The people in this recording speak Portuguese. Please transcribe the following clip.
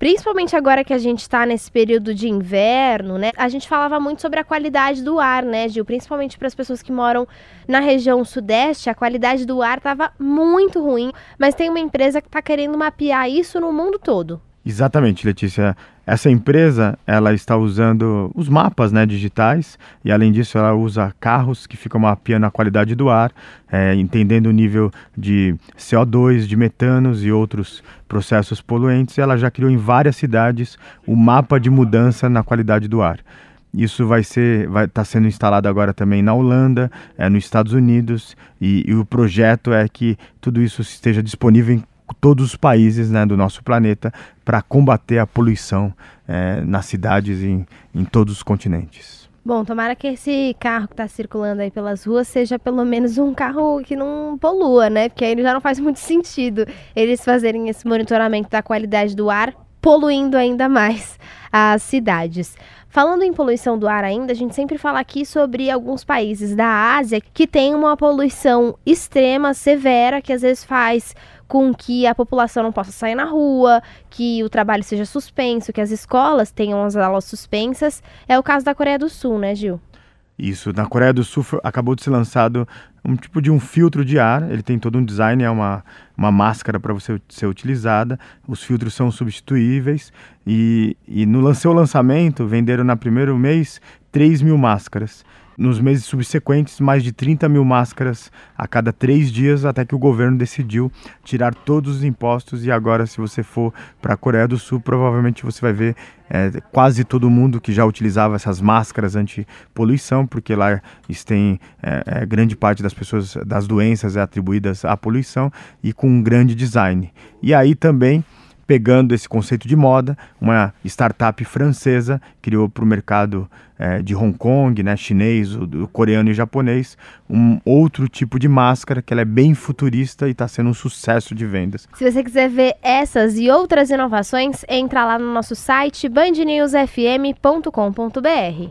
Principalmente agora que a gente está nesse período de inverno, né? A gente falava muito sobre a qualidade do ar, né, Gil? Principalmente para as pessoas que moram na região sudeste, a qualidade do ar estava muito ruim. Mas tem uma empresa que está querendo mapear isso no mundo todo. Exatamente, Letícia. Essa empresa ela está usando os mapas né, digitais e além disso ela usa carros que ficam mapeando a qualidade do ar, é, entendendo o nível de CO2, de metanos e outros processos poluentes. Ela já criou em várias cidades o mapa de mudança na qualidade do ar. Isso vai ser, vai estar tá sendo instalado agora também na Holanda, é, nos Estados Unidos e, e o projeto é que tudo isso esteja disponível em todos os países né, do nosso planeta para combater a poluição é, nas cidades e em, em todos os continentes. Bom, tomara que esse carro que está circulando aí pelas ruas seja pelo menos um carro que não polua, né? Porque aí já não faz muito sentido eles fazerem esse monitoramento da qualidade do ar, poluindo ainda mais as cidades. Falando em poluição do ar ainda, a gente sempre fala aqui sobre alguns países da Ásia que têm uma poluição extrema, severa, que às vezes faz com que a população não possa sair na rua, que o trabalho seja suspenso, que as escolas tenham as aulas suspensas. É o caso da Coreia do Sul, né, Gil? Isso, na Coreia do Sul acabou de ser lançado um tipo de um filtro de ar, ele tem todo um design, é uma, uma máscara para você ser utilizada, os filtros são substituíveis e, e no seu lançamento venderam na primeiro mês 3 mil máscaras nos meses subsequentes, mais de 30 mil máscaras a cada três dias, até que o governo decidiu tirar todos os impostos. E agora, se você for para a Coreia do Sul, provavelmente você vai ver é, quase todo mundo que já utilizava essas máscaras anti-poluição, porque lá tem é, é, grande parte das pessoas, das doenças é atribuídas à poluição e com um grande design. E aí também pegando esse conceito de moda, uma startup francesa criou para o mercado é, de Hong Kong, né, chinês, o, coreano e japonês, um outro tipo de máscara que ela é bem futurista e está sendo um sucesso de vendas. Se você quiser ver essas e outras inovações, entra lá no nosso site bandnewsfm.com.br.